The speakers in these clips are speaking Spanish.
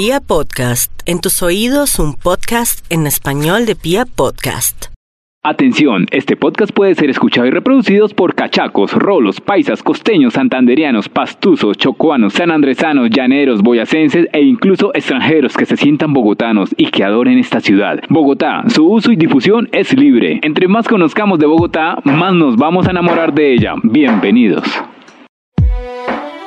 Pia Podcast, en tus oídos un podcast en español de Pia Podcast. Atención, este podcast puede ser escuchado y reproducido por cachacos, rolos, paisas, costeños, santanderianos, pastuzos, chocuanos, sanandresanos, llaneros, boyacenses e incluso extranjeros que se sientan bogotanos y que adoren esta ciudad. Bogotá, su uso y difusión es libre. Entre más conozcamos de Bogotá, más nos vamos a enamorar de ella. Bienvenidos.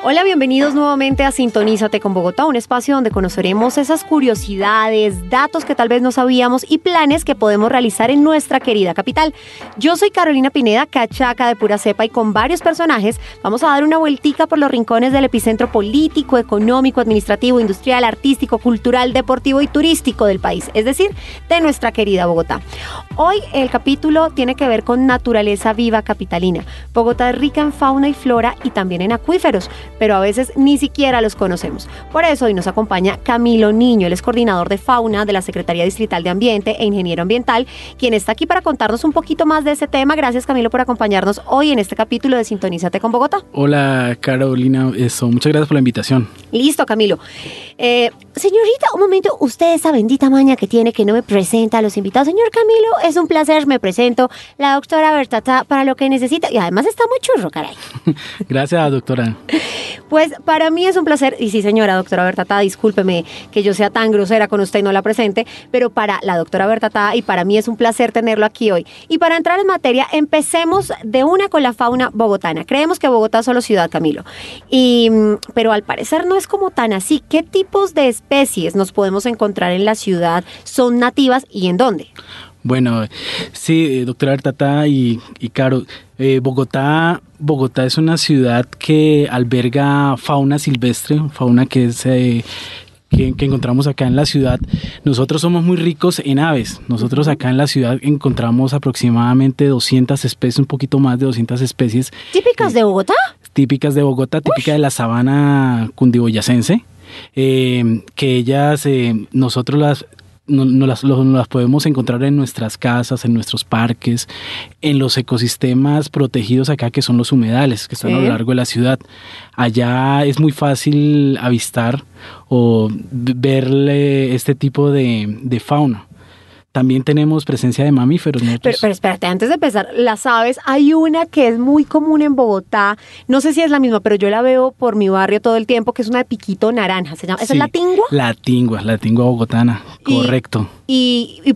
Hola, bienvenidos nuevamente a Sintonízate con Bogotá, un espacio donde conoceremos esas curiosidades, datos que tal vez no sabíamos y planes que podemos realizar en nuestra querida capital. Yo soy Carolina Pineda, cachaca de pura cepa y con varios personajes vamos a dar una vueltica por los rincones del epicentro político, económico, administrativo, industrial, artístico, cultural, deportivo y turístico del país, es decir, de nuestra querida Bogotá. Hoy el capítulo tiene que ver con naturaleza viva capitalina. Bogotá es rica en fauna y flora y también en acuíferos pero a veces ni siquiera los conocemos. Por eso hoy nos acompaña Camilo Niño, él es coordinador de fauna de la Secretaría Distrital de Ambiente e Ingeniero Ambiental, quien está aquí para contarnos un poquito más de ese tema. Gracias Camilo por acompañarnos hoy en este capítulo de Sintonízate con Bogotá. Hola Carolina, eso, muchas gracias por la invitación. Listo Camilo. Eh, señorita, un momento, usted esa bendita maña que tiene que no me presenta a los invitados. Señor Camilo, es un placer, me presento. La doctora Bertata para lo que necesita y además está muy churro, caray. gracias doctora. Pues para mí es un placer, y sí señora doctora Bertata, discúlpeme que yo sea tan grosera con usted y no la presente, pero para la doctora Bertata y para mí es un placer tenerlo aquí hoy. Y para entrar en materia, empecemos de una con la fauna bogotana. Creemos que Bogotá es solo ciudad, Camilo, y, mm, pero al parecer no es como tan así. ¿Qué tipos de especies nos podemos encontrar en la ciudad? ¿Son nativas y en dónde? Bueno, sí, eh, doctora Bertata y, y Caro, eh, Bogotá, Bogotá es una ciudad que alberga fauna silvestre, fauna que es... Eh, que, encontramos acá en la ciudad. Nosotros somos muy ricos en aves. Nosotros acá en la ciudad encontramos aproximadamente 200 especies, un poquito más de 200 especies. ¿Típicas de Bogotá? Típicas de Bogotá, típica de la sabana cundiboyacense. que ellas, nosotros las no, las, las, podemos encontrar en nuestras casas, en nuestros parques, en los ecosistemas protegidos acá que son los humedales que están a lo largo de la ciudad. Allá es muy fácil avistar o verle este tipo de, de fauna. También tenemos presencia de mamíferos. Pero, pero, espérate, antes de empezar, las aves, hay una que es muy común en Bogotá, no sé si es la misma, pero yo la veo por mi barrio todo el tiempo, que es una de piquito naranja. ¿Se llama? ¿Esa es la tingua? La tingua, la tingua bogotana, correcto. Y, y,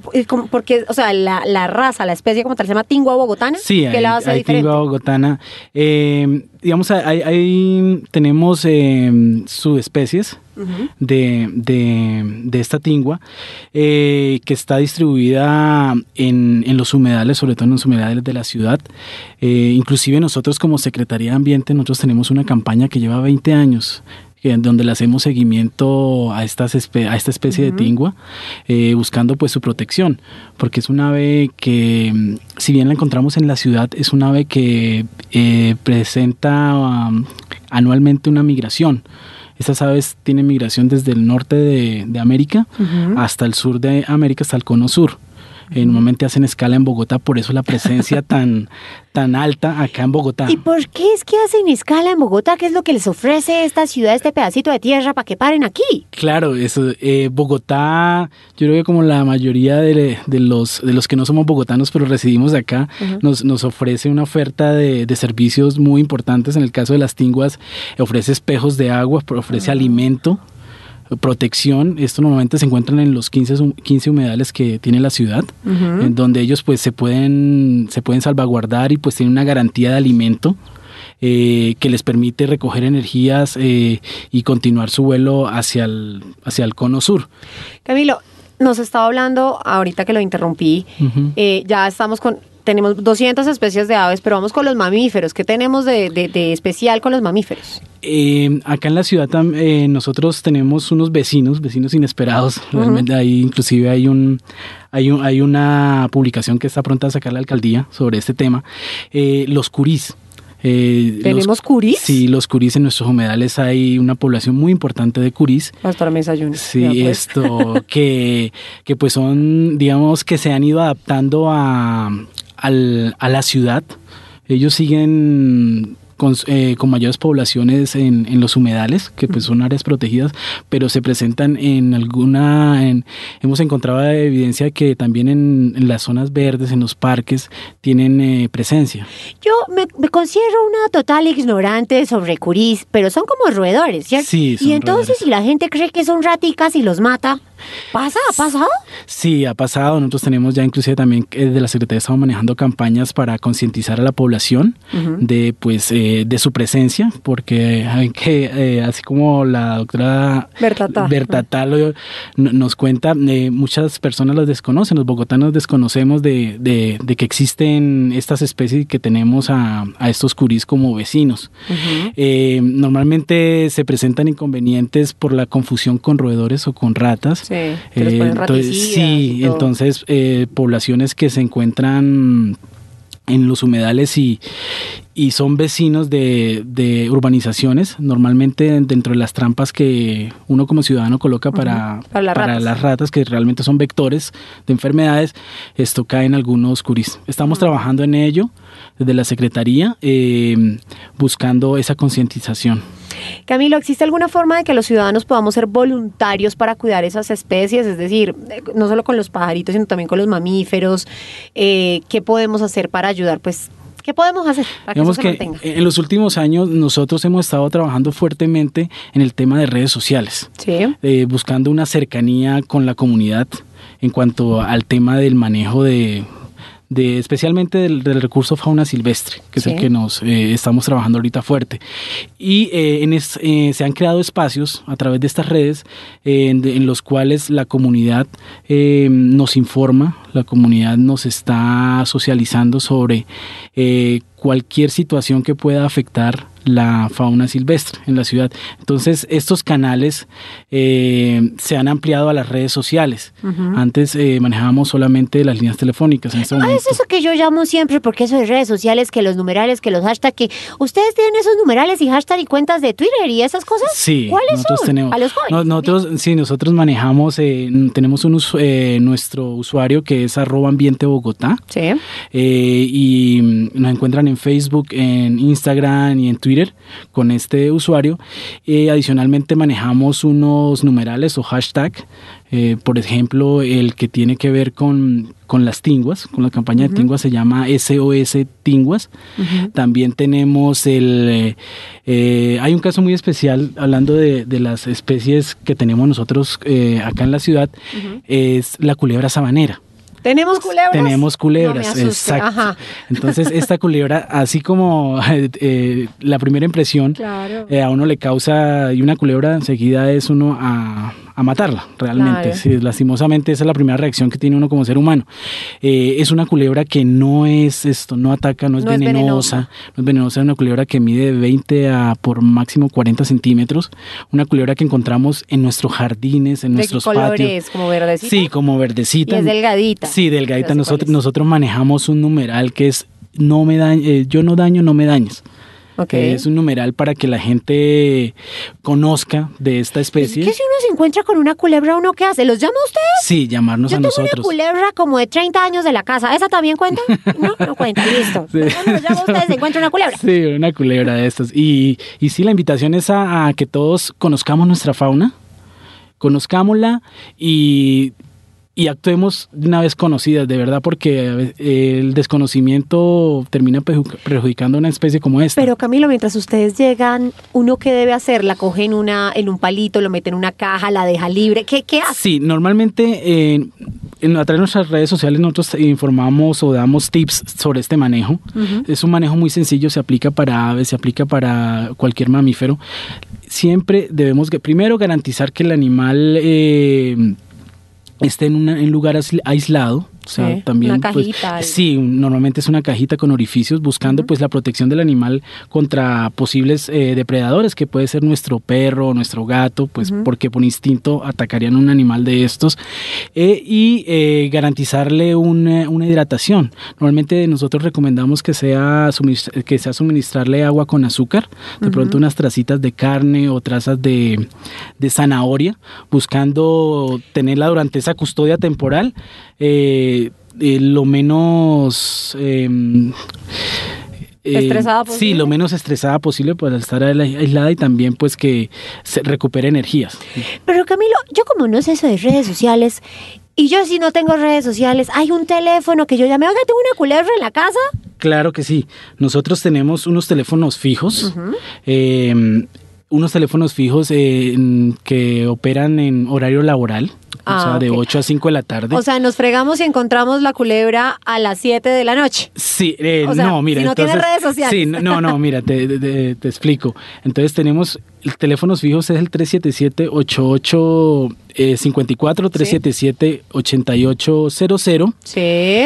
porque, o sea, la, raza, la especie como tal, se llama tingua bogotana. Sí, hay, la hay tingua bogotana. Eh, digamos, ahí, tenemos eh, subespecies de, de, esta tingua eh, que está distribuida en, en, los humedales, sobre todo en los humedales de la ciudad. Eh, inclusive nosotros como Secretaría de Ambiente, nosotros tenemos una campaña que lleva 20 años en donde le hacemos seguimiento a, estas a esta especie de tingua, eh, buscando pues su protección, porque es un ave que, si bien la encontramos en la ciudad, es un ave que eh, presenta um, anualmente una migración. Estas aves tienen migración desde el norte de, América hasta el sur de América, hasta el cono sur. Normalmente hacen escala en Bogotá, por eso la presencia tan, tan alta acá en Bogotá. ¿Y por qué es que hacen escala en Bogotá? ¿Qué es lo que les ofrece esta ciudad, este pedacito de tierra para que paren aquí? Claro, eso, eh, Bogotá, yo creo que como la mayoría de, los, de los que no somos bogotanos, pero residimos acá, nos, nos, ofrece una oferta de, servicios muy importantes. En el caso de las tinguas, ofrece espejos de agua, ofrece alimento protección. Esto normalmente se encuentran en los 15, 15 humedales que tiene la ciudad, en donde ellos pues se pueden, se pueden salvaguardar y pues tienen una garantía de alimento. Eh, que les permite recoger energías eh, y continuar su vuelo hacia el, hacia el cono sur. Camilo, nos estaba hablando, ahorita que lo interrumpí, eh, ya estamos con tenemos 200 especies de aves, pero vamos con los mamíferos. ¿Qué tenemos de, especial con los mamíferos? Eh, acá en la ciudad eh, nosotros tenemos unos vecinos, vecinos inesperados. Realmente ahí inclusive hay un, hay hay una publicación que está pronta a sacar la alcaldía sobre este tema. Eh, los curís. ¿Tenemos curís? Sí, los curís en nuestros humedales hay una población muy importante de curís. Pastor Mesa Sí, pues. esto, que, que pues son, digamos, que se han ido adaptando a, a la ciudad. Ellos siguen con, eh, con mayores poblaciones en, en, los humedales, que pues son áreas protegidas, pero se presentan en alguna, en, hemos encontrado evidencia que también en, en, las zonas verdes, en los parques, tienen eh, presencia. Yo me, me, considero una total ignorante sobre curís, pero son como roedores, ¿cierto? Sí, Y entonces si la gente cree que son raticas y los mata, ¿pasa? ¿Ha pasado? Sí, ha pasado. Nosotros tenemos ya inclusive también eh, de la Secretaría estamos manejando campañas para concientizar a la población uh -huh. de pues eh, de su presencia, porque que, eh, así como la doctora Bertatá, Bertatá lo, nos cuenta, eh, muchas personas las desconocen, los bogotanos desconocemos de, de, de, que existen estas especies y que tenemos a, a estos curís como vecinos. Uh -huh. normalmente se presentan inconvenientes por la confusión con roedores o con ratas. Sí, entonces, sí entonces eh, poblaciones que se encuentran en los humedales y, y son vecinos de, de, urbanizaciones, normalmente dentro de las trampas que uno como ciudadano coloca para, uh -huh. para, las, para ratas. las, ratas. que realmente son vectores de enfermedades, esto cae en algunos curis. Estamos uh -huh. trabajando en ello desde la Secretaría, eh, buscando esa concientización. Camilo, ¿existe alguna forma de que los ciudadanos podamos ser voluntarios para cuidar esas especies? Es decir, no solo con los pajaritos, sino también con los mamíferos. Eh, ¿Qué podemos hacer para ayudar? Pues ¿Qué podemos hacer para que Digamos eso se que mantenga? en los últimos años nosotros hemos estado trabajando fuertemente en el tema de redes sociales, sí. eh, buscando una cercanía con la comunidad en cuanto al tema del manejo de, de especialmente del, del, recurso fauna silvestre, que sí. es el que nos eh, estamos trabajando ahorita fuerte. Y eh, en es, eh, se han creado espacios a través de estas redes en, en, los cuales la comunidad nos informa, la comunidad nos está socializando sobre eh, cualquier situación que pueda afectar la fauna silvestre en la ciudad. Entonces, estos canales eh, se han ampliado a las redes sociales. Uh -huh. Antes eh, manejábamos solamente las líneas telefónicas. En este ah, es eso que yo llamo siempre, porque eso de redes sociales, que los numerales, que los hashtags, que ustedes tienen esos numerales y hashtags y cuentas de Twitter y esas cosas. Sí, ¿cuáles nosotros son? tenemos. ¿A los jóvenes? nosotros, sí, nosotros manejamos, eh, tenemos un, eh, nuestro usuario que es arroba ambiente Bogotá. Sí. Eh, y nos encuentran en Facebook, en Instagram y en Twitter con este usuario. Eh, adicionalmente manejamos unos numerales o hashtag, eh, por ejemplo, el que tiene que ver con, con las tinguas, con la campaña uh -huh. de tinguas se llama SOS Tinguas. Uh -huh. También tenemos el... Eh, hay un caso muy especial hablando de, de las especies que tenemos nosotros eh, acá en la ciudad, uh -huh. es la culebra sabanera. ¿Tenemos culebras? Tenemos culebras, no exacto. Ajá. Entonces, esta culebra, así como eh, la primera impresión claro. eh, a uno le causa, y una culebra enseguida es uno a, a matarla, realmente. Claro. Sí, lastimosamente, esa es la primera reacción que tiene uno como ser humano. Eh, es una culebra que no es esto, no ataca, no es, no venenosa, es venenosa, no es venenosa, es una culebra que mide de 20 a por máximo 40 centímetros, una culebra que encontramos en nuestros jardines, en ¿De nuestros qué color patios. es? ¿Como verdecita? Sí, como verdecita. Y es delgadita. Sí, delgadita. Nosotros, nosotros manejamos un numeral que es no me daño, eh, yo no daño, no me dañes. Okay. Es un numeral para que la gente conozca de esta especie. Es que si uno se encuentra con una culebra, ¿uno qué hace? ¿Los llama a ustedes? Sí, llamarnos Yo a tengo nosotros. una culebra como de 30 años de la casa. ¿Esa también cuenta? No, no cuenta, listo. Sí. Uno los llama a ustedes, se encuentra una culebra. Sí, una culebra de estas. Y, y sí, la invitación es a, a que todos conozcamos nuestra fauna, conozcámosla y y actuemos de una vez conocidas, de verdad, porque el desconocimiento termina perjudicando a una especie como esta. Pero Camilo, mientras ustedes llegan, ¿uno qué debe hacer? ¿La cogen una, en un palito, lo meten en una caja, la deja libre? ¿Qué, qué hace? Sí, normalmente eh, en, a través de nuestras redes sociales nosotros informamos o damos tips sobre este manejo. Uh -huh. Es un manejo muy sencillo, se aplica para aves, se aplica para cualquier mamífero. Siempre debemos primero garantizar que el animal... Eh, esté en, una, en lugar aislado, o sea, sí, también una cajita, pues, sí, normalmente es una cajita con orificios buscando uh -huh. pues la protección del animal contra posibles eh, depredadores que puede ser nuestro perro, nuestro gato, pues uh -huh. porque por instinto atacarían un animal de estos eh, y eh, garantizarle una, una, hidratación. Normalmente nosotros recomendamos que sea que sea suministrarle agua con azúcar, de uh -huh. pronto unas tracitas de carne o trazas de, de zanahoria, buscando tenerla durante esa custodia temporal. Eh, eh, lo menos eh, eh, ¿Estresada Sí, posible? lo menos estresada posible para estar aisla- aislada y también pues que se recupere energías. Pero Camilo, yo como no sé eso de redes sociales, y yo si no tengo redes sociales, hay un teléfono que yo llame, oiga, tengo una culebra en la casa. Claro que sí. Nosotros tenemos unos teléfonos fijos, eh, unos teléfonos fijos eh, que operan en horario laboral, Ah, o sea, de ok. 8 a 5 de la tarde. O sea, nos fregamos y encontramos la culebra a las 7 de la noche. Sí, eh, O sea, no, mira. si no tiene entonces- redes sociales. Sí, no, no, mira, te- te- te explico. Entonces tenemos, el teléfonos fijos es el 377-8854, 377-8800, Sí.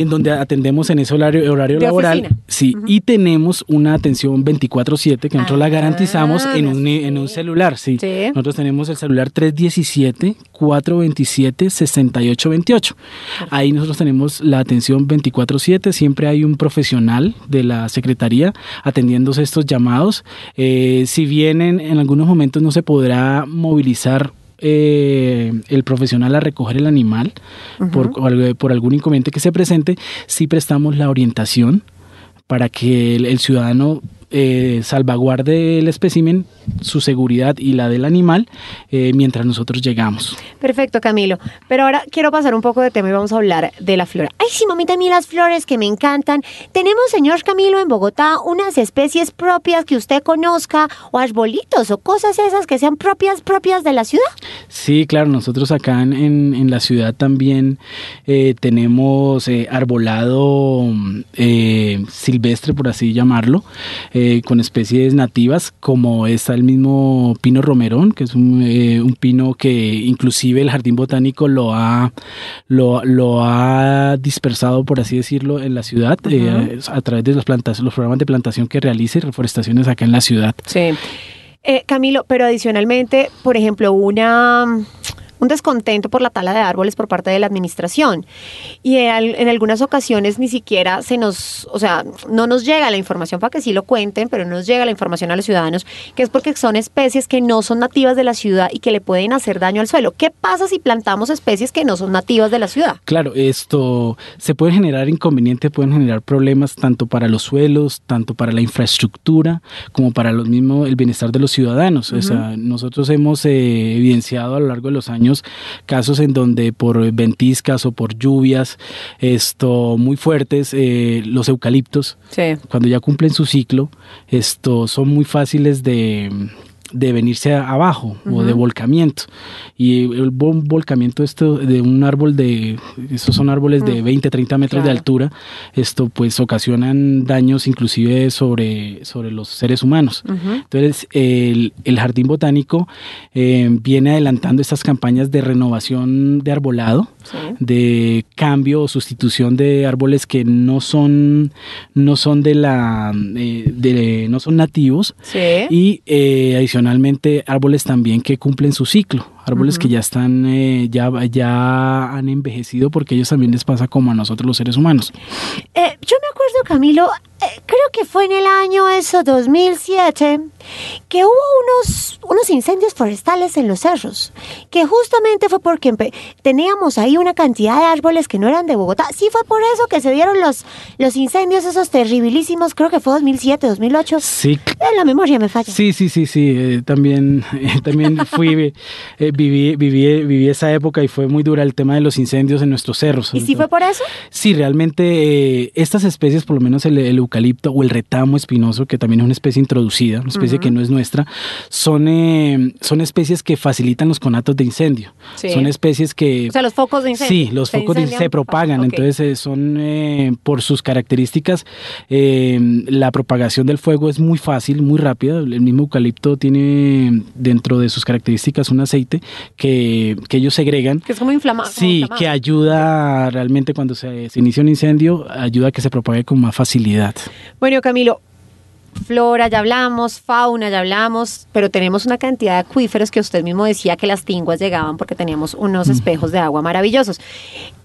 en donde atendemos en ese horario, horario De laboral. oficina. Sí, y tenemos una atención 24-7 que nosotros la Ah, garantizamos en no un, en un celular, sí. Sí. Nosotros tenemos el celular 317-427-6828. Ahí nosotros tenemos la atención 24/7, siempre hay un profesional de la Secretaría atendiéndose estos llamados. Eh, si bien en, en algunos momentos no se podrá movilizar eh, el profesional a recoger el animal por, por algún inconveniente que se presente, sí prestamos la orientación para que el, el ciudadano eh, salvaguarde el espécimen, su seguridad y la del animal eh, mientras nosotros llegamos. Perfecto, Camilo. Pero ahora quiero pasar un poco de tema y vamos a hablar de la flora. Ay, sí, mamita, a mí las flores que me encantan. Tenemos, señor Camilo, en Bogotá unas especies propias que usted conozca, o arbolitos, o cosas esas que sean propias, propias de la ciudad. Sí, claro, nosotros acá en, la ciudad también eh, tenemos eh, arbolado mm, silvestre, por así llamarlo, eh, con especies nativas, como está el mismo pino romerón, que es un, eh, un pino que inclusive el jardín botánico lo ha, lo, lo ha dispersado, por así decirlo, en la ciudad, eh, a través de las plantas, los programas de plantación que realiza y reforestaciones acá en la ciudad. Sí. Camilo, pero adicionalmente, por ejemplo, una un descontento por la tala de árboles por parte de la administración. Y en, al- en algunas ocasiones ni siquiera se nos, o sea, no nos llega la información para que sí lo cuenten, pero no nos llega la información a los ciudadanos, que es porque son especies que no son nativas de la ciudad y que le pueden hacer daño al suelo. ¿Qué pasa si plantamos especies que no son nativas de la ciudad? Claro, esto se puede generar inconvenientes, pueden generar problemas tanto para los suelos, tanto para la infraestructura, como para los mismos el bienestar de los ciudadanos. O sea, nosotros hemos eh, evidenciado a lo largo de los años casos en donde por ventiscas o por lluvias esto muy fuertes, eh, los eucaliptos Sí. cuando ya cumplen su ciclo, esto son muy fáciles de, de venirse abajo o de volcamiento. Y el vol- volcamiento esto de un árbol de, esos son árboles de 20, 30 metros de altura, esto pues ocasionan daños inclusive sobre, sobre los seres humanos. Entonces el, el jardín botánico eh, viene adelantando estas campañas de renovación de arbolado Sí. de cambio o sustitución de árboles que no son no son de la eh, de, no son nativos Sí. y eh, adicionalmente árboles también que cumplen su ciclo árboles que ya están eh, ya ya han envejecido porque a ellos también les pasa como a nosotros los seres humanos Eh, yo me acuerdo, Camilo, eh, creo que fue en el año eso, 2007, que hubo unos, unos incendios forestales en los cerros, que justamente fue porque teníamos ahí una cantidad de árboles que no eran de Bogotá. Sí fue por eso que se dieron los, los incendios esos terribilísimos, creo que fue 2007, 2008. sí Eh, la memoria me falla. Sí, sí, sí, sí. también, también fui, viví, viví, viví esa época y fue muy dura el tema de los incendios en nuestros cerros. ¿Y sí fue por eso? Sí, realmente eh, estas especies, por lo menos el, el eucalipto o el retamo espinoso, que también es una especie introducida, una especie que no es nuestra, son, eh, son especies que facilitan los conatos de incendio. Sí. Son especies que... O sea, los focos de incendio. Sí, los Se focos de- se propagan, Ok. entonces eh, son eh, por sus características, eh, la propagación del fuego es muy fácil, muy rápida. El mismo eucalipto tiene dentro de sus características un aceite que, que ellos segregan. Que es como inflamado. Sí, que ayuda realmente cuando se, se inicia un incendio, ayuda a que se propague con más facilidad. Bueno, Camilo, flora ya hablamos, fauna ya hablamos, pero tenemos una cantidad de acuíferos que usted mismo decía que las tinguas llegaban porque teníamos unos espejos de agua maravillosos.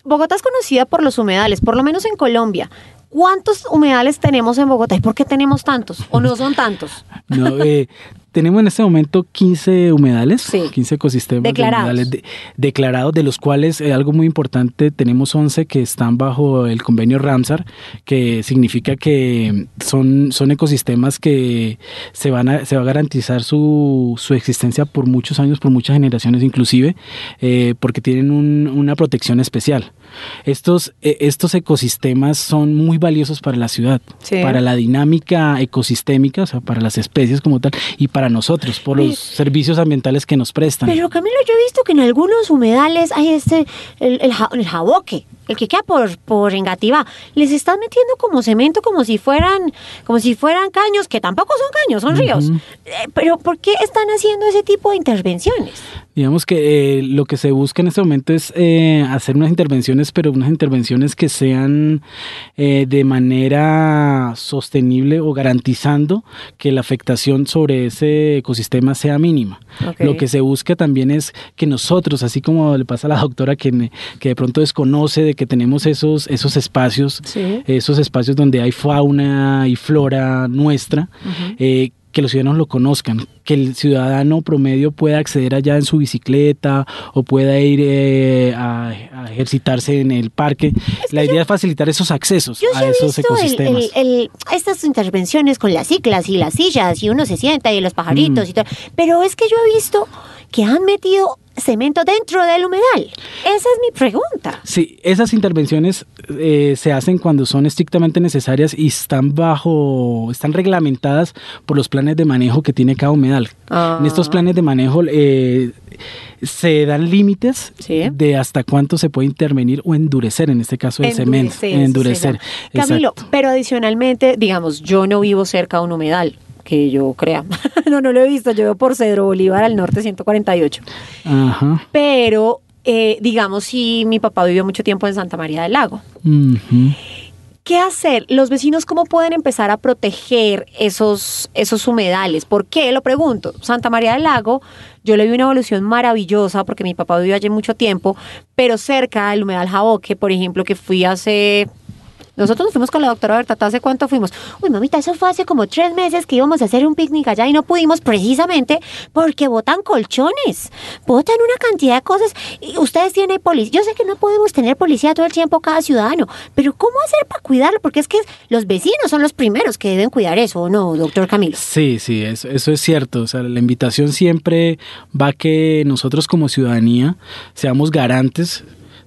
Bogotá es conocida por los humedales, por lo menos en Colombia. ¿Cuántos humedales tenemos en Bogotá y por qué tenemos tantos? ¿O no son tantos? No, eh, tenemos en este momento 15 humedales, Sí. 15 ecosistemas de Declarados. humedales de- declarados, de los cuales eh, algo muy importante, tenemos 11 que están bajo el convenio Ramsar, que significa que son, son ecosistemas que se, van a, se va a garantizar su, su existencia por muchos años, por muchas generaciones inclusive, eh, porque tienen un- una protección especial. Estos, eh, estos ecosistemas son muy valiosos para la ciudad, Sí. para la dinámica ecosistémica, o sea, para las especies como tal, y para nosotros, por los servicios ambientales que nos prestan. Pero Camilo, yo he visto que en algunos humedales hay este, el, el, ja- el jaboque, el que queda por, por Engativá. Les están metiendo como cemento como si fueran, como si fueran caños, que tampoco son caños, son ríos. Eh, pero ¿por qué están haciendo ese tipo de intervenciones? Digamos que eh, lo que se busca en este momento es eh, hacer unas intervenciones, pero unas intervenciones que sean eh, de manera sostenible o garantizando que la afectación sobre ese ecosistema sea mínima. Lo que se busca también es que nosotros, así como le pasa a la doctora que, de pronto desconoce de que tenemos esos, esos espacios, Sí. esos espacios donde hay fauna y flora nuestra, eh, que los ciudadanos lo conozcan, que el ciudadano promedio pueda acceder allá en su bicicleta o pueda ir eh, a, a ejercitarse en el parque. La idea es facilitar esos accesos Yo a esos visto ecosistemas. el- el- estas intervenciones con las ciclas y las sillas y uno se sienta y los Mm. pajaritos y todo. Pero es que yo he visto que han metido cemento dentro del humedal. Esa es mi pregunta. Sí, esas intervenciones eh, se hacen cuando son estrictamente necesarias y están bajo, están reglamentadas por los planes de manejo que tiene cada humedal. Ah. En estos planes de manejo eh, se dan límites Sí. de hasta cuánto se puede intervenir o endurecer, en este caso el cemento. Endurecer. Camilo, pero adicionalmente, digamos, yo no vivo cerca de un humedal, que yo crea. no, no lo he visto, yo vivo por Cedro Bolívar al norte 148. Ajá. Pero, eh, digamos, si mi papá vivió mucho tiempo en Santa María del Lago. ¿Qué hacer? Los vecinos, ¿cómo pueden empezar a proteger esos, esos humedales? ¿Por qué? Lo pregunto. Santa María del Lago, yo le vi una evolución maravillosa porque mi papá vivió allí mucho tiempo, pero cerca del humedal Jaboque, por ejemplo, que fui hace... Nosotros nos fuimos con la doctora Bertata, ¿hace cuánto fuimos? Uy, mamita, eso fue hace como tres meses que íbamos a hacer un picnic allá y no pudimos precisamente porque botan colchones, botan una cantidad de cosas. Ustedes tienen policía. Yo sé que no podemos tener policía todo el tiempo cada ciudadano, pero ¿cómo hacer para cuidarlo? Porque es que los vecinos son los primeros que deben cuidar eso, ¿o no, doctor Camilo? Sí, sí, eso, eso es cierto. O sea, la invitación siempre va a que nosotros como ciudadanía seamos garantes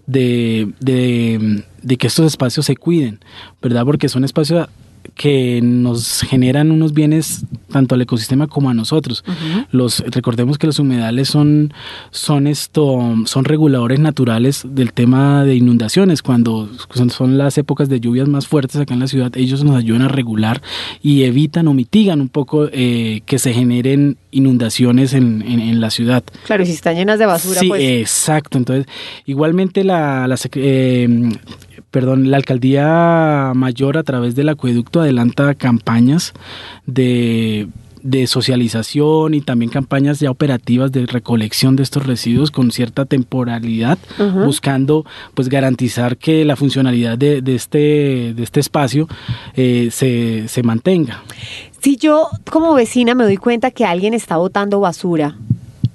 de, de, de que estos espacios se cuiden, ¿verdad? Porque son espacios que nos generan unos bienes tanto al ecosistema como a nosotros. Los recordemos que los humedales son son esto son reguladores naturales del tema de inundaciones cuando son, las épocas de lluvias más fuertes acá en la ciudad ellos nos ayudan a regular y evitan o mitigan un poco eh, que se generen inundaciones en, en- en la ciudad. Claro, y si están llenas de basura, Sí, pues... exacto. Entonces, igualmente la, la eh, perdón, la alcaldía mayor a través del acueducto adelanta campañas de de socialización y también campañas ya operativas de recolección de estos residuos con cierta temporalidad, buscando pues garantizar que la funcionalidad de, de este, de este espacio eh, se, se mantenga. Si yo como vecina me doy cuenta que alguien está botando basura,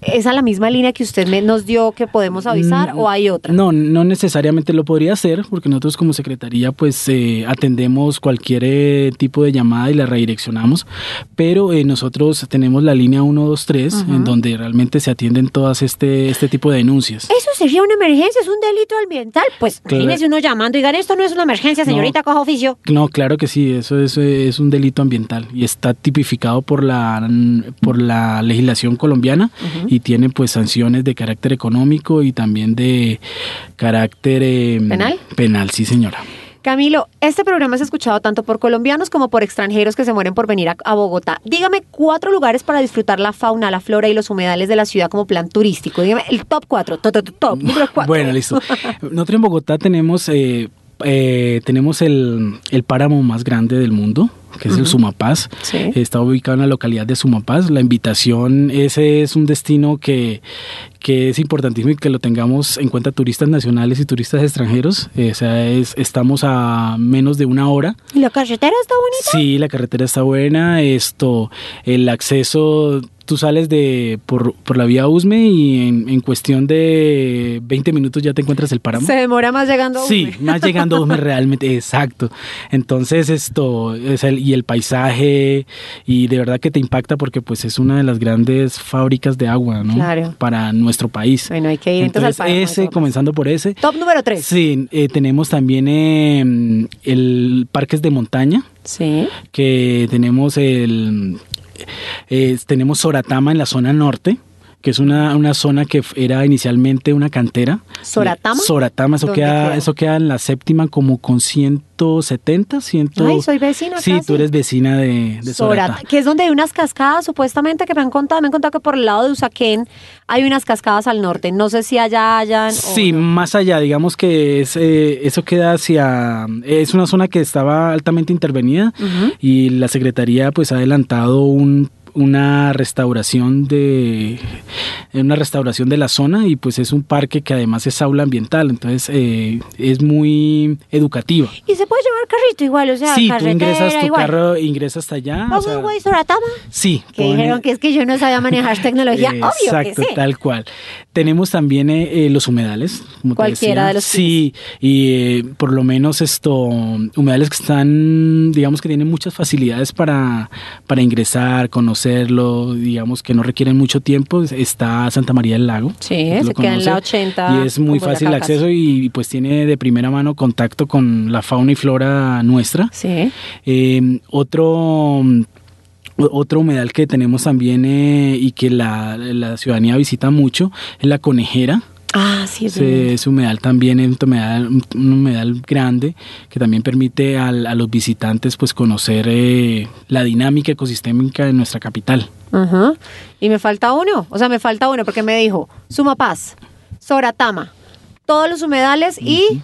¿es a la misma línea que usted me- nos dio que podemos avisar Mm, o hay otra? No, no necesariamente lo podría hacer, porque nosotros como secretaría pues eh, atendemos cualquier eh, tipo de llamada y la redireccionamos, pero eh, nosotros tenemos la línea 123 en donde realmente se atienden todas este, este tipo de denuncias. Eso sería una emergencia, es un delito ambiental. Pues Claro. imagínese uno llamando y digan, esto no es una emergencia, señorita, coja oficio. No, claro que sí, eso es, eh, es un delito ambiental y está tipificado por la, por la legislación colombiana y tiene pues sanciones de carácter económico y también de carácter... eh, ¿Penal? Penal, sí señora. Camilo, este programa es escuchado tanto por colombianos como por extranjeros que se mueren por venir a, a Bogotá. Dígame cuatro lugares para disfrutar la fauna, la flora y los humedales de la ciudad como plan turístico. Dígame el top cuatro, top, top, top, número cuatro. Bueno, listo. Nosotros en Bogotá tenemos, eh, eh, tenemos el, el páramo más grande del mundo, que es el Sumapaz. Sí. Está ubicado en la localidad de Sumapaz. La invitación, ese es un destino que, que es importantísimo y que lo tengamos en cuenta turistas nacionales y turistas extranjeros. Eh, o sea, es- estamos a menos de una hora. ¿Y la carretera está bonita? Sí, la carretera está buena. Esto, el acceso, tú sales de por, por la vía Usme y en, en cuestión de 20 minutos ya te encuentras el páramo. Se demora más llegando a Sí, Usme. más llegando a Usme realmente, exacto. Entonces esto, es el- y el paisaje, y de verdad que te impacta porque pues es una de las grandes fábricas de agua, ¿no? Claro. Para nuestro país. Bueno, hay que ir entonces, al páramo ese, comenzando por ese. Top número 3. Sí, eh, tenemos también eh, el parques de montaña, Sí. que tenemos el eh, tenemos Soratama en la zona norte, que es una, una zona que era inicialmente una cantera. ¿Soratama? Soratama, eso ¿Dónde queda, queda? eso queda en la séptima como con 170, 100. Ay, soy vecina Sí, casi. tú eres vecina de, de Sorata, Soratama. que es donde hay unas cascadas supuestamente que me han contado, me han contado que por el lado de Usaquén hay unas cascadas al norte, no sé si allá hayan o Sí, no. más allá, digamos que es, eh, eso queda hacia, es una zona que estaba altamente intervenida y la Secretaría pues ha adelantado un una restauración de una restauración de la zona y pues es un parque que además es aula ambiental entonces eh, es muy educativa Y se puede llevar carrito igual, o sea, sí tú ingresas tu igual. carro ingresas hasta allá o Vamos, sea, güey, Soratama. sí Que pone- dijeron que es que yo no sabía manejar tecnología. Obvio que Exacto, sí. tal cual. Tenemos también eh, eh, los humedales, como te Cualquiera decía. de los Sí, y eh, por lo menos esto, humedales que están, digamos que tienen muchas facilidades para, para ingresar, conocerlo, digamos que no requieren mucho tiempo. Está Santa María del Lago. Sí, se queda en la conoces, 80 Y es muy fácil el acceso y pues tiene de primera mano contacto con la fauna y flora nuestra. Sí. Eh, otro otro humedal que tenemos también eh, y que la, la ciudadanía visita mucho es la conejera. Ah, sí, es verdad. ese humedal también es un humedal, un humedal grande que también permite al- a los visitantes pues conocer eh, la dinámica ecosistémica de nuestra capital. Ajá. Y me falta uno, o sea, me falta uno porque me dijo Sumapaz, Soratama, todos los humedales y...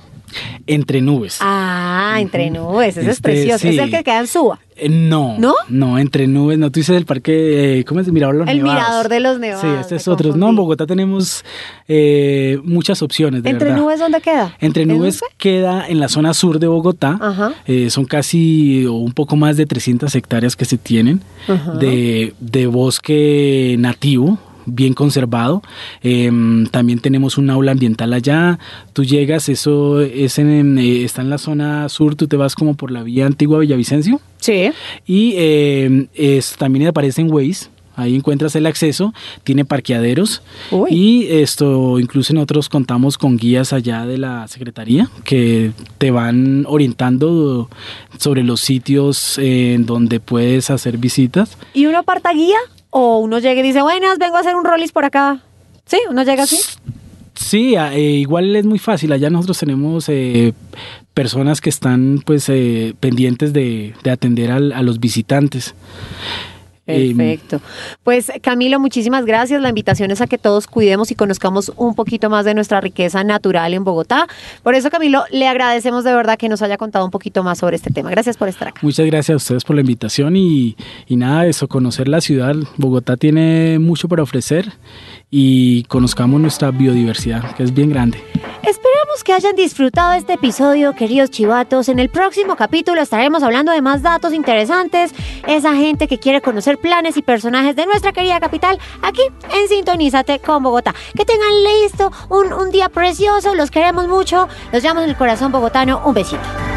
Entre nubes. Ah, entre nubes, ese es Este, precioso, es sí. el que queda en Suba. Eh, no, ¿No? entre nubes, no, tú dices el parque, eh, ¿cómo es? Mirador de los El Nevados. mirador de los nevados. Sí, este es otro. No, en. Bogotá tenemos eh, muchas opciones, de ¿Entre verdad. nubes dónde queda? Entre ¿En nubes queda en la zona sur de Bogotá. Ajá. Eh, son casi o un poco más de 300 hectáreas que se tienen de, de bosque nativo bien conservado. Em, también tenemos un aula ambiental allá. Tú llegas, eso es en, eh, está en la zona sur, tú te vas como por la vía antigua Villavicencio Sí. y em, es, también aparece en Waze. Ahí encuentras el acceso, tiene parqueaderos Uy. y esto, incluso nosotros contamos con guías allá de la Secretaría que te van orientando sobre los sitios en donde puedes hacer visitas. ¿Y uno aparta guía? ¿O uno llega y dice, buenas, vengo a hacer un rollis por acá? Sí, uno llega así. Sí, eh, igual es muy fácil. Allá nosotros tenemos eh, personas que están pues eh, pendientes de, de atender al- a los visitantes. Perfecto. Pues Camilo, muchísimas gracias. La invitación es a que todos cuidemos y conozcamos un poquito más de nuestra riqueza natural en Bogotá. Por eso, Camilo, le agradecemos de verdad que nos haya contado un poquito más sobre este tema. Gracias por estar acá. Muchas gracias a ustedes por la invitación y, y nada, eso, conocer la ciudad. Bogotá tiene mucho para ofrecer y conozcamos nuestra biodiversidad, que es bien grande. Esperamos que hayan disfrutado este episodio, queridos chivatos. En el próximo capítulo estaremos hablando de más datos interesantes, esa gente que quiere conocer planes y personajes de nuestra querida capital, aquí en Sintonízate con Bogotá. Que tengan listo un, un día precioso, los queremos mucho, los llamo en el corazón bogotano. Un besito.